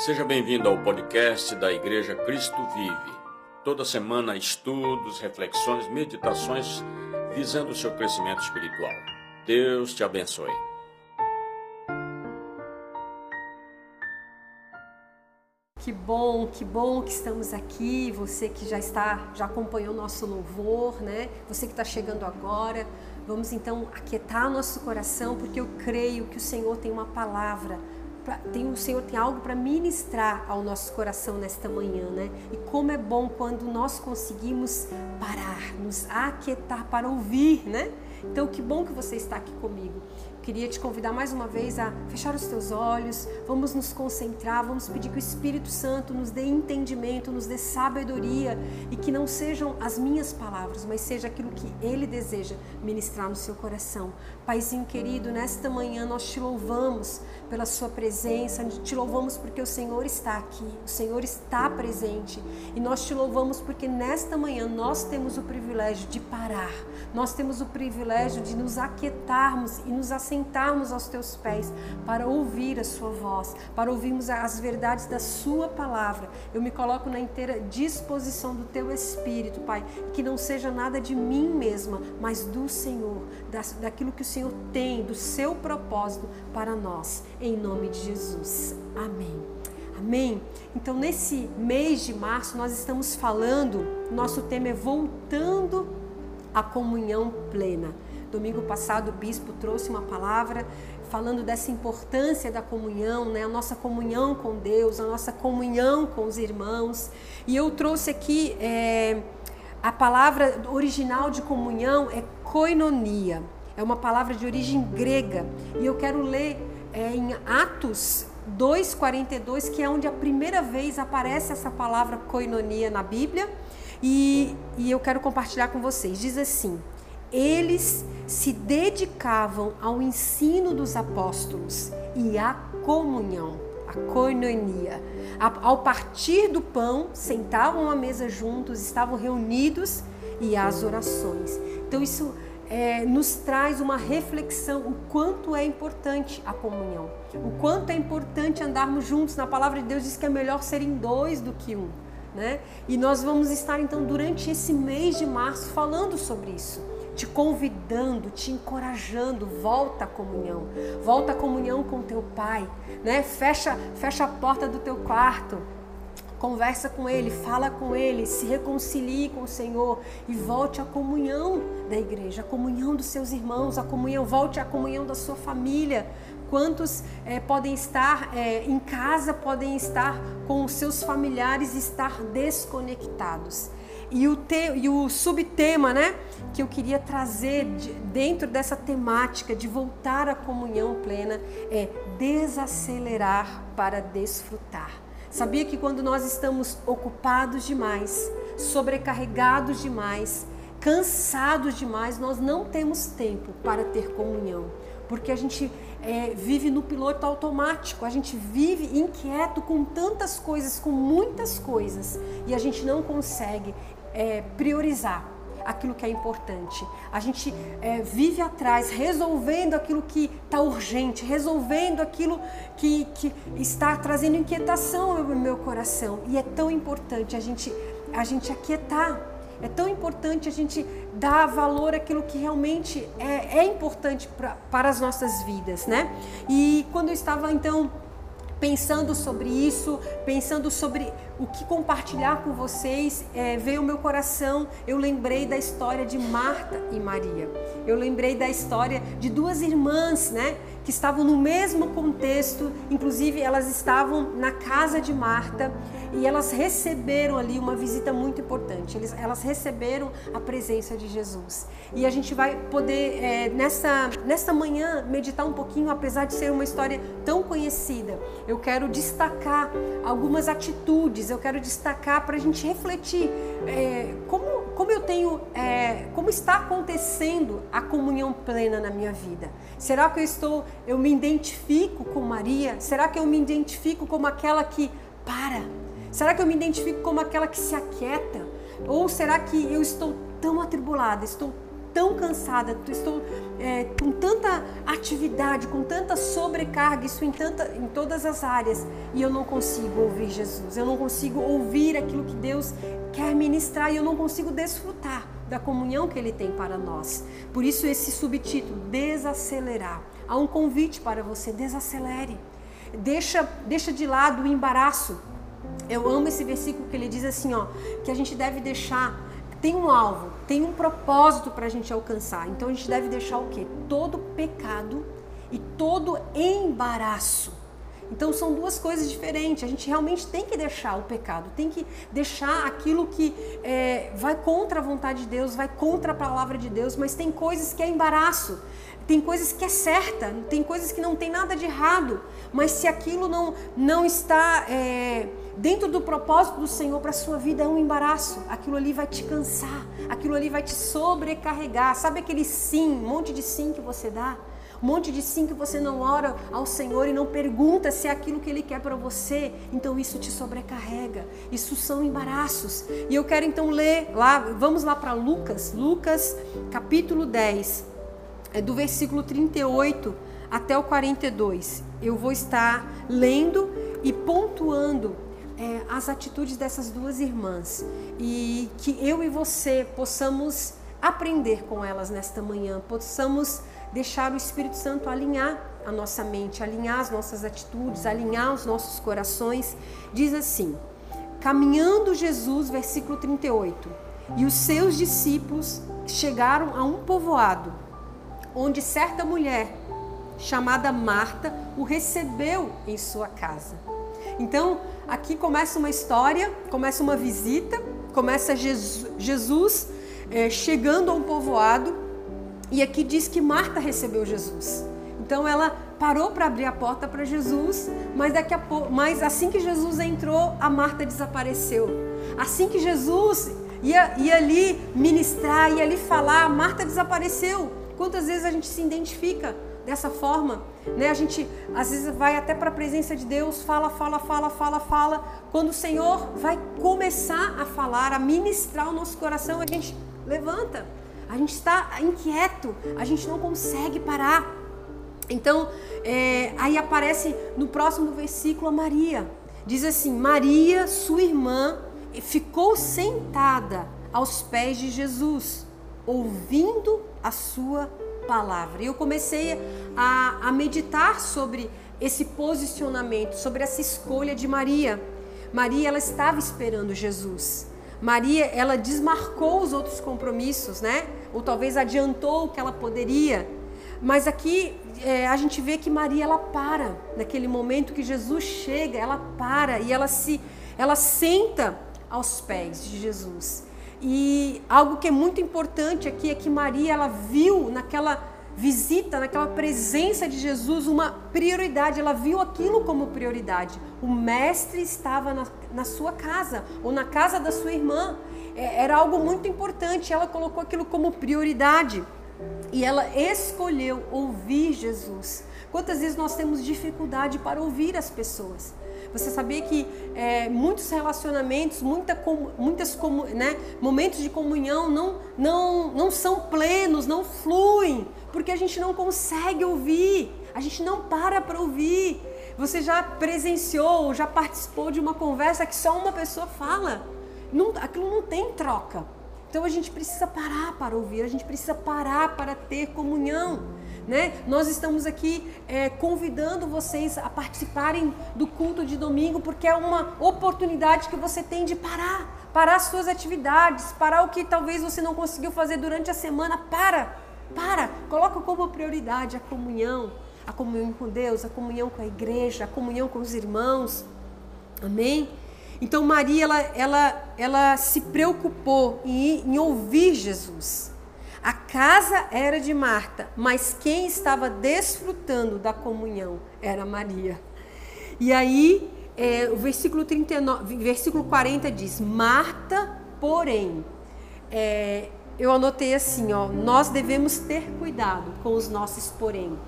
Seja bem-vindo ao podcast da Igreja Cristo Vive. Toda semana, estudos, reflexões, meditações visando o seu crescimento espiritual. Deus te abençoe. Que bom, que bom que estamos aqui. Você que já está, já acompanhou nosso louvor, né? Você que está chegando agora. Vamos então aquietar nosso coração, porque eu creio que o Senhor tem uma palavra tem o Senhor tem algo para ministrar ao nosso coração nesta manhã, né? E como é bom quando nós conseguimos parar, nos aquietar para ouvir, né? Então, que bom que você está aqui comigo. Queria te convidar mais uma vez a fechar os teus olhos, vamos nos concentrar, vamos pedir que o Espírito Santo nos dê entendimento, nos dê sabedoria e que não sejam as minhas palavras, mas seja aquilo que Ele deseja ministrar no seu coração. Paizinho querido, nesta manhã nós te louvamos pela Sua presença, te louvamos porque o Senhor está aqui, o Senhor está presente e nós te louvamos porque nesta manhã nós temos o privilégio de parar, nós temos o privilégio de nos aquietarmos e nos assentarmos sentarmos aos teus pés para ouvir a sua voz, para ouvirmos as verdades da sua palavra. Eu me coloco na inteira disposição do teu espírito, Pai, que não seja nada de mim mesma, mas do Senhor, daquilo que o Senhor tem, do seu propósito para nós, em nome de Jesus. Amém. Amém? Então, nesse mês de março, nós estamos falando, nosso tema é voltando à comunhão plena. Domingo passado o bispo trouxe uma palavra falando dessa importância da comunhão, né? a nossa comunhão com Deus, a nossa comunhão com os irmãos. E eu trouxe aqui é, a palavra original de comunhão é koinonia. É uma palavra de origem grega. E eu quero ler é, em Atos 2,42, que é onde a primeira vez aparece essa palavra koinonia na Bíblia. E, e eu quero compartilhar com vocês. Diz assim: eles se dedicavam ao ensino dos apóstolos e à comunhão, à koinonia. Ao partir do pão, sentavam à mesa juntos, estavam reunidos e às orações. Então isso é, nos traz uma reflexão o quanto é importante a comunhão, o quanto é importante andarmos juntos. Na palavra de Deus diz que é melhor serem dois do que um. Né? E nós vamos estar então durante esse mês de março falando sobre isso te convidando, te encorajando, volta à comunhão. Volta à comunhão com teu pai, né? Fecha, fecha a porta do teu quarto. Conversa com ele, fala com ele, se reconcilie com o Senhor e volte à comunhão da igreja, à comunhão dos seus irmãos, à comunhão, volte à comunhão da sua família. Quantos é, podem estar é, em casa, podem estar com os seus familiares e estar desconectados. E o, te, e o subtema né, que eu queria trazer de, dentro dessa temática de voltar à comunhão plena é desacelerar para desfrutar. Sabia que quando nós estamos ocupados demais, sobrecarregados demais, cansados demais, nós não temos tempo para ter comunhão, porque a gente é, vive no piloto automático, a gente vive inquieto com tantas coisas, com muitas coisas, e a gente não consegue é, priorizar aquilo que é importante. A gente é, vive atrás, resolvendo aquilo que está urgente, resolvendo aquilo que, que está trazendo inquietação no meu coração. E é tão importante a gente, a gente aquietar. É tão importante a gente dar valor àquilo que realmente é, é importante pra, para as nossas vidas, né? E quando eu estava então pensando sobre isso, pensando sobre o que compartilhar com vocês, é, veio ao meu coração, eu lembrei da história de Marta e Maria. Eu lembrei da história de duas irmãs, né? Que estavam no mesmo contexto, inclusive elas estavam na casa de Marta e elas receberam ali uma visita muito importante. Eles, elas receberam a presença de Jesus. E a gente vai poder, é, nessa, nessa manhã, meditar um pouquinho, apesar de ser uma história tão conhecida. Eu quero destacar algumas atitudes, eu quero destacar para a gente refletir é, como, como eu tenho, é, como está acontecendo a comunhão plena na minha vida. Será que eu estou, eu me identifico com Maria? Será que eu me identifico como aquela que para? Será que eu me identifico como aquela que se aquieta? Ou será que eu estou tão atribulada, estou tão cansada, estou é, com tanta atividade, com tanta sobrecarga, isso em, tanta, em todas as áreas, e eu não consigo ouvir Jesus, eu não consigo ouvir aquilo que Deus quer ministrar e eu não consigo desfrutar da comunhão que Ele tem para nós. Por isso, esse subtítulo, desacelerar. Há um convite para você, desacelere. Deixa, deixa de lado o embaraço. Eu amo esse versículo que ele diz assim, ó, que a gente deve deixar tem um alvo, tem um propósito para a gente alcançar. Então a gente deve deixar o quê? Todo pecado e todo embaraço. Então são duas coisas diferentes. A gente realmente tem que deixar o pecado, tem que deixar aquilo que é, vai contra a vontade de Deus, vai contra a palavra de Deus, mas tem coisas que é embaraço, tem coisas que é certa, tem coisas que não tem nada de errado, mas se aquilo não, não está. É, dentro do propósito do Senhor para a sua vida é um embaraço. Aquilo ali vai te cansar, aquilo ali vai te sobrecarregar. Sabe aquele sim, um monte de sim que você dá? Um monte de sim que você não ora ao Senhor e não pergunta se é aquilo que Ele quer para você. Então isso te sobrecarrega. Isso são embaraços. E eu quero então ler lá, vamos lá para Lucas, Lucas capítulo 10, é do versículo 38 até o 42. Eu vou estar lendo e pontuando é, as atitudes dessas duas irmãs e que eu e você possamos aprender com elas nesta manhã, possamos deixar o Espírito Santo alinhar a nossa mente, alinhar as nossas atitudes, alinhar os nossos corações. Diz assim: Caminhando Jesus, versículo 38, e os seus discípulos chegaram a um povoado, onde certa mulher, chamada Marta, o recebeu em sua casa. Então, aqui começa uma história, começa uma visita, começa Jesus, é, chegando a um povoado e aqui diz que Marta recebeu Jesus. Então ela parou para abrir a porta para Jesus, mas daqui a pouco, mas assim que Jesus entrou, a Marta desapareceu. Assim que Jesus ia, ia ali ministrar, ia ali falar, a Marta desapareceu. Quantas vezes a gente se identifica dessa forma, né? A gente às vezes vai até para a presença de Deus, fala, fala, fala, fala, fala. Quando o Senhor vai começar a falar, a ministrar o nosso coração, a gente levanta. A gente está inquieto, a gente não consegue parar. Então, é, aí aparece no próximo versículo a Maria. Diz assim: Maria, sua irmã, ficou sentada aos pés de Jesus, ouvindo a sua palavra. E eu comecei a, a meditar sobre esse posicionamento, sobre essa escolha de Maria. Maria, ela estava esperando Jesus. Maria, ela desmarcou os outros compromissos, né? Ou talvez adiantou o que ela poderia. Mas aqui é, a gente vê que Maria ela para naquele momento que Jesus chega, ela para e ela se, ela senta aos pés de Jesus. E algo que é muito importante aqui é que Maria ela viu naquela visita, naquela presença de Jesus, uma prioridade. Ela viu aquilo como prioridade. O mestre estava na, na sua casa ou na casa da sua irmã. É, era algo muito importante. Ela colocou aquilo como prioridade e ela escolheu ouvir Jesus. Quantas vezes nós temos dificuldade para ouvir as pessoas? Você sabia que é, muitos relacionamentos, muita, muitas né, momentos de comunhão não, não, não são plenos, não fluem, porque a gente não consegue ouvir, a gente não para para ouvir. Você já presenciou, já participou de uma conversa que só uma pessoa fala? Não, aquilo não tem troca. Então a gente precisa parar para ouvir, a gente precisa parar para ter comunhão. Né? Nós estamos aqui é, convidando vocês a participarem do culto de domingo, porque é uma oportunidade que você tem de parar, parar as suas atividades, parar o que talvez você não conseguiu fazer durante a semana. Para, para, coloca como prioridade a comunhão, a comunhão com Deus, a comunhão com a igreja, a comunhão com os irmãos. Amém? Então Maria ela, ela, ela se preocupou em, em ouvir Jesus. A casa era de Marta, mas quem estava desfrutando da comunhão era Maria. E aí, é, o versículo, 39, versículo 40 diz: Marta, porém, é, eu anotei assim, ó, nós devemos ter cuidado com os nossos porém.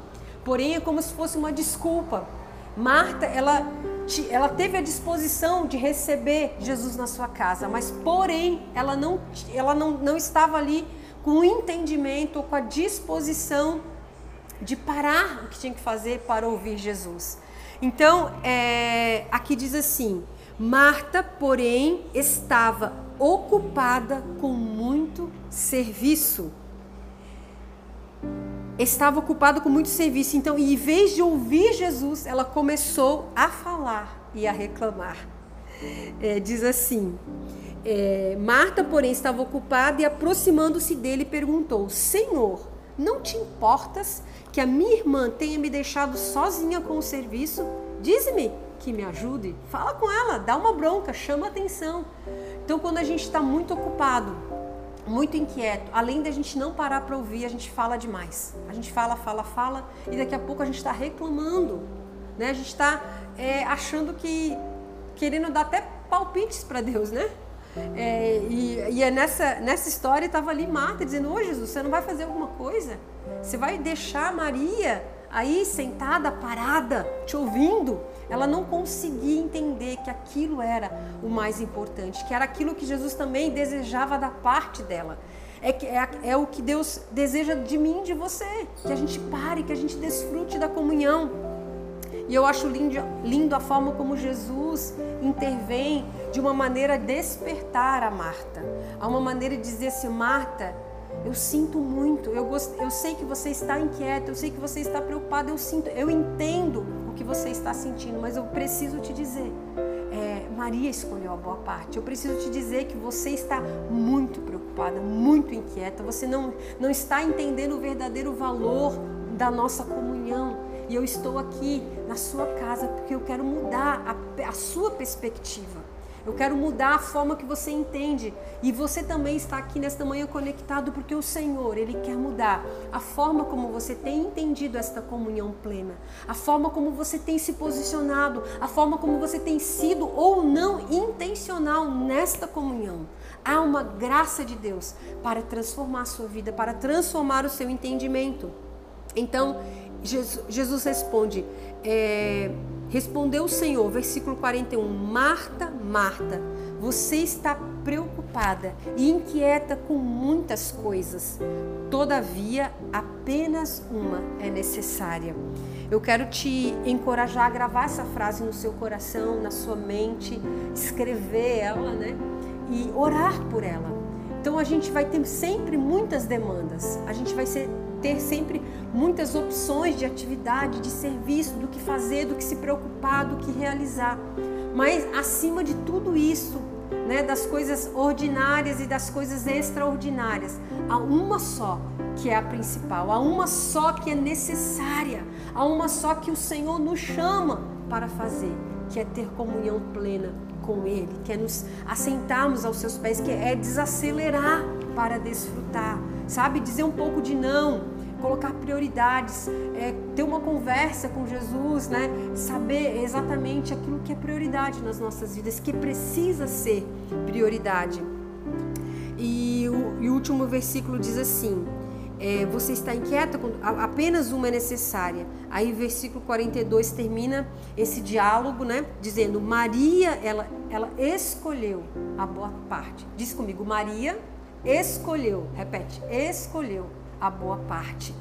Porém é como se fosse uma desculpa. Marta, ela, ela teve a disposição de receber Jesus na sua casa, mas porém ela não, ela não, não estava ali com o entendimento com a disposição de parar o que tinha que fazer para ouvir Jesus. Então, é, aqui diz assim: Marta, porém, estava ocupada com muito serviço. Estava ocupada com muito serviço. Então, em vez de ouvir Jesus, ela começou a falar e a reclamar. É, diz assim: é, Marta, porém, estava ocupada e, aproximando-se dele, perguntou: Senhor, não te importas que a minha irmã tenha me deixado sozinha com o serviço? Dize-me que me ajude. Fala com ela, dá uma bronca, chama atenção. Então, quando a gente está muito ocupado, muito inquieto, além da gente não parar para ouvir, a gente fala demais. A gente fala, fala, fala e daqui a pouco a gente está reclamando. Né? A gente está é, achando que querendo dar até palpites para Deus, né? É, e, e é nessa, nessa história estava ali Marta dizendo: Ô oh, Jesus, você não vai fazer alguma coisa? Você vai deixar Maria aí sentada, parada, te ouvindo? Ela não conseguia entender que aquilo era o mais importante, que era aquilo que Jesus também desejava da parte dela. É, é, é o que Deus deseja de mim de você, que a gente pare, que a gente desfrute da comunhão. E eu acho lindo, lindo a forma como Jesus intervém de uma maneira a despertar a Marta. Há uma maneira de dizer assim, Marta, eu sinto muito, eu, gost... eu sei que você está inquieta, eu sei que você está preocupada, eu sinto, eu entendo o que você está sentindo, mas eu preciso te dizer, é, Maria escolheu a boa parte. Eu preciso te dizer que você está muito preocupada, muito inquieta, você não, não está entendendo o verdadeiro valor da nossa comunhão. E eu estou aqui na sua casa porque eu quero mudar a, a sua perspectiva. Eu quero mudar a forma que você entende. E você também está aqui nesta manhã conectado porque o Senhor, Ele quer mudar a forma como você tem entendido esta comunhão plena, a forma como você tem se posicionado, a forma como você tem sido ou não intencional nesta comunhão. Há uma graça de Deus para transformar a sua vida, para transformar o seu entendimento. Então, Jesus, Jesus responde, é, respondeu o Senhor, versículo 41, Marta, Marta, você está preocupada e inquieta com muitas coisas, todavia apenas uma é necessária. Eu quero te encorajar a gravar essa frase no seu coração, na sua mente, escrever ela, né? E orar por ela. Então a gente vai ter sempre muitas demandas, a gente vai ser ter sempre muitas opções de atividade, de serviço, do que fazer, do que se preocupar, do que realizar. Mas acima de tudo isso, né, das coisas ordinárias e das coisas extraordinárias, há uma só que é a principal, há uma só que é necessária, há uma só que o Senhor nos chama para fazer, que é ter comunhão plena com Ele, que é nos assentarmos aos seus pés, que é desacelerar para desfrutar, sabe? Dizer um pouco de não, colocar prioridades, é, ter uma conversa com Jesus, né? Saber exatamente aquilo que é prioridade nas nossas vidas, que precisa ser prioridade. E o, e o último versículo diz assim: é, você está inquieta, quando apenas uma é necessária. Aí, versículo 42 termina esse diálogo, né? Dizendo: Maria, ela, ela escolheu a boa parte. Diz comigo: Maria escolheu, repete, escolheu a boa parte.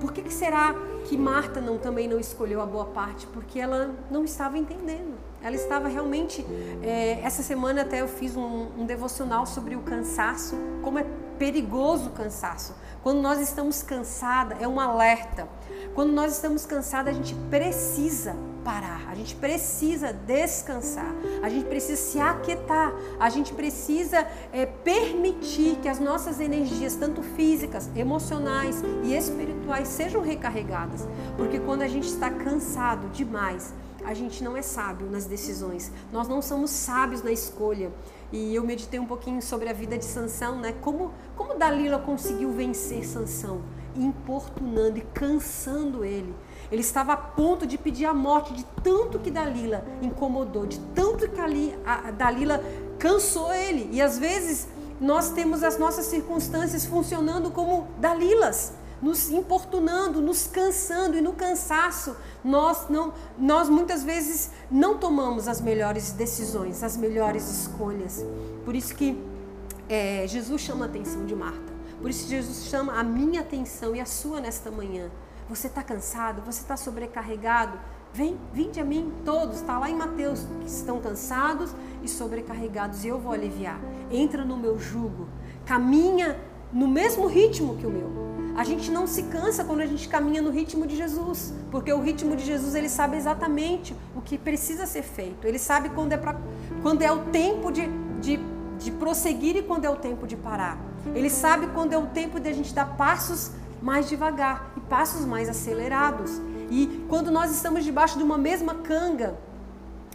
Por que, que será que Marta não, também não escolheu a boa parte? Porque ela não estava entendendo. Ela estava realmente. É, essa semana até eu fiz um, um devocional sobre o cansaço, como é perigoso o cansaço. Quando nós estamos cansadas, é um alerta. Quando nós estamos cansadas, a gente precisa parar, a gente precisa descansar, a gente precisa se aquietar, a gente precisa é, permitir que as nossas energias, tanto físicas, emocionais e espirituais, sejam recarregadas. Porque quando a gente está cansado demais, a gente não é sábio nas decisões, nós não somos sábios na escolha. E eu meditei um pouquinho sobre a vida de Sansão, né? Como, como Dalila conseguiu vencer Sansão? Importunando e cansando ele. Ele estava a ponto de pedir a morte de tanto que Dalila incomodou, de tanto que ali, a Dalila cansou ele. E às vezes nós temos as nossas circunstâncias funcionando como Dalilas, nos importunando, nos cansando e no cansaço nós não nós muitas vezes não tomamos as melhores decisões, as melhores escolhas. Por isso que é, Jesus chama a atenção de Marta Por isso Jesus chama a minha atenção e a sua nesta manhã. Você está cansado? Você está sobrecarregado? Vem, vinde a mim, todos, está lá em Mateus, que estão cansados e sobrecarregados, e eu vou aliviar. Entra no meu jugo, caminha no mesmo ritmo que o meu. A gente não se cansa quando a gente caminha no ritmo de Jesus, porque o ritmo de Jesus ele sabe exatamente o que precisa ser feito. Ele sabe quando é, pra, quando é o tempo de, de, de prosseguir e quando é o tempo de parar. Ele sabe quando é o tempo de a gente dar passos mais devagar e passos mais acelerados. E quando nós estamos debaixo de uma mesma canga,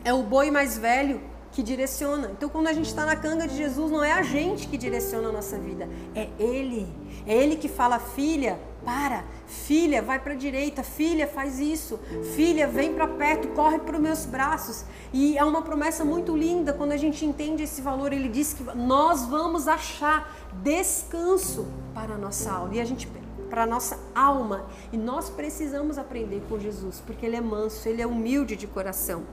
é o boi mais velho que direciona. Então, quando a gente está na canga de Jesus, não é a gente que direciona a nossa vida, é Ele. É Ele que fala, filha, para, filha, vai para a direita, filha, faz isso, filha, vem para perto, corre para os meus braços. E é uma promessa muito linda quando a gente entende esse valor. Ele diz que nós vamos achar descanso para a nossa alma. E a gente para nossa alma. E nós precisamos aprender com Jesus, porque ele é manso, ele é humilde de coração.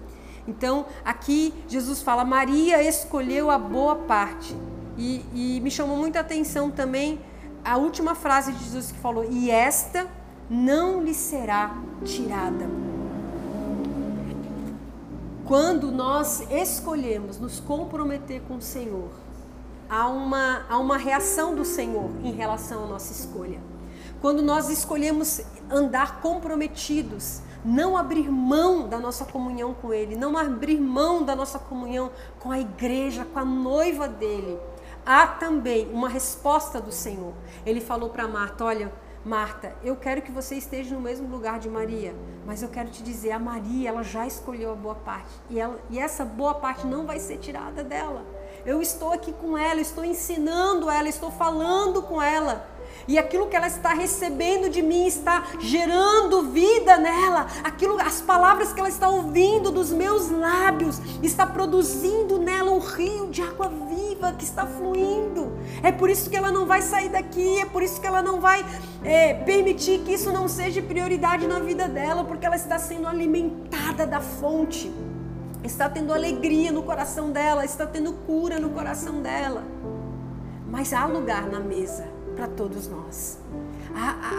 Então, aqui Jesus fala: Maria escolheu a boa parte. E, e me chamou muita atenção também a última frase de Jesus que falou: E esta não lhe será tirada. Quando nós escolhemos nos comprometer com o Senhor, há uma, há uma reação do Senhor em relação à nossa escolha quando nós escolhemos andar comprometidos, não abrir mão da nossa comunhão com Ele, não abrir mão da nossa comunhão com a igreja, com a noiva dele, há também uma resposta do Senhor. Ele falou para Marta: Olha, Marta, eu quero que você esteja no mesmo lugar de Maria, mas eu quero te dizer, a Maria, ela já escolheu a boa parte e, ela, e essa boa parte não vai ser tirada dela. Eu estou aqui com ela, estou ensinando ela, estou falando com ela e aquilo que ela está recebendo de mim está gerando vida nela. Aquilo, as palavras que ela está ouvindo dos meus lábios está produzindo nela um rio de água viva que está fluindo. É por isso que ela não vai sair daqui. É por isso que ela não vai é, permitir que isso não seja prioridade na vida dela, porque ela está sendo alimentada da fonte. Está tendo alegria no coração dela, está tendo cura no coração dela. Mas há lugar na mesa para todos nós.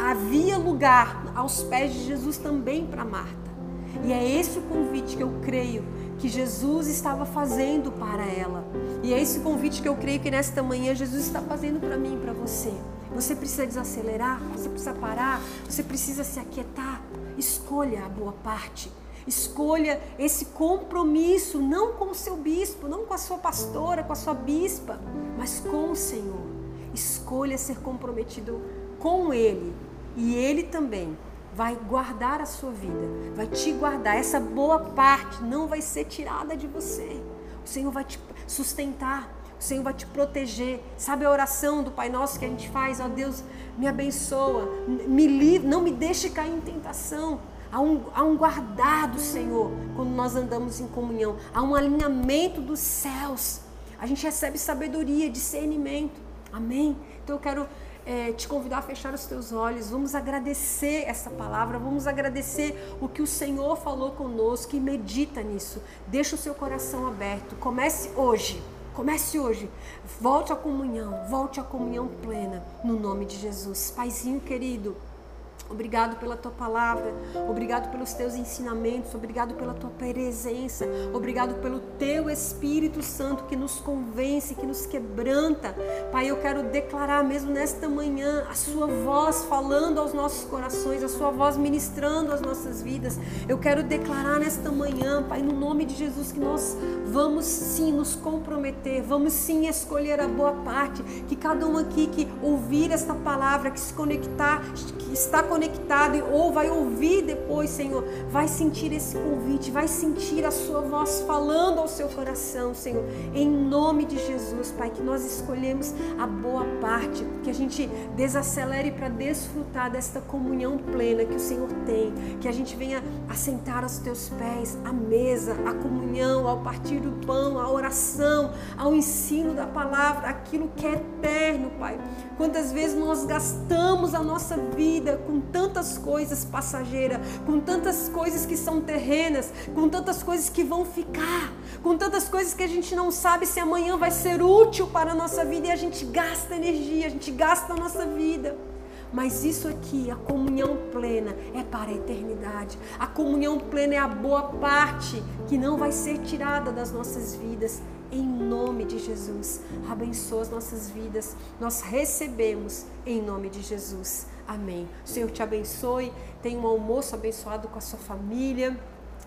Havia lugar aos pés de Jesus também para Marta. E é esse o convite que eu creio que Jesus estava fazendo para ela. E é esse convite que eu creio que nesta manhã Jesus está fazendo para mim e para você. Você precisa desacelerar, você precisa parar, você precisa se aquietar. Escolha a boa parte. Escolha esse compromisso, não com o seu bispo, não com a sua pastora, com a sua bispa, mas com o Senhor. Escolha ser comprometido com Ele e Ele também vai guardar a sua vida, vai te guardar. Essa boa parte não vai ser tirada de você. O Senhor vai te sustentar, o Senhor vai te proteger. Sabe a oração do Pai Nosso que a gente faz? Ó oh, Deus, me abençoa, me livre, não me deixe cair em tentação. Há um, há um guardado, Senhor, quando nós andamos em comunhão. Há um alinhamento dos céus. A gente recebe sabedoria, discernimento. Amém? Então eu quero é, te convidar a fechar os teus olhos. Vamos agradecer essa palavra, vamos agradecer o que o Senhor falou conosco e medita nisso. Deixa o seu coração aberto. Comece hoje. Comece hoje. Volte à comunhão, volte à comunhão plena, no nome de Jesus. Paizinho querido. Obrigado pela tua palavra, obrigado pelos teus ensinamentos, obrigado pela tua presença, obrigado pelo teu Espírito Santo que nos convence, que nos quebranta. Pai, eu quero declarar mesmo nesta manhã a sua voz falando aos nossos corações, a sua voz ministrando às nossas vidas. Eu quero declarar nesta manhã, Pai, no nome de Jesus, que nós vamos sim nos comprometer, vamos sim escolher a boa parte, que cada um aqui que ouvir esta palavra, que se conectar, que está conectado ou vai ouvir depois, Senhor, vai sentir esse convite, vai sentir a sua voz falando ao seu coração, Senhor. Em nome de Jesus, Pai, que nós escolhemos a boa parte, que a gente desacelere para desfrutar desta comunhão plena que o Senhor tem, que a gente venha assentar aos teus pés, a mesa, a comunhão, ao partir do pão, a oração, ao ensino da palavra, aquilo que é eterno, Pai. Quantas vezes nós gastamos a nossa vida com tantas coisas passageiras, com tantas coisas que são terrenas, com tantas coisas que vão ficar, com tantas coisas que a gente não sabe se amanhã vai ser útil para a nossa vida e a gente gasta energia, a gente gasta a nossa vida. Mas isso aqui, a comunhão plena, é para a eternidade. A comunhão plena é a boa parte que não vai ser tirada das nossas vidas. Em nome de Jesus, abençoa as nossas vidas. Nós recebemos em nome de Jesus. Amém. O Senhor te abençoe. Tenha um almoço abençoado com a sua família.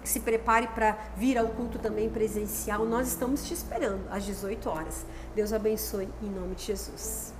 Se prepare para vir ao culto também presencial. Nós estamos te esperando às 18 horas. Deus abençoe em nome de Jesus.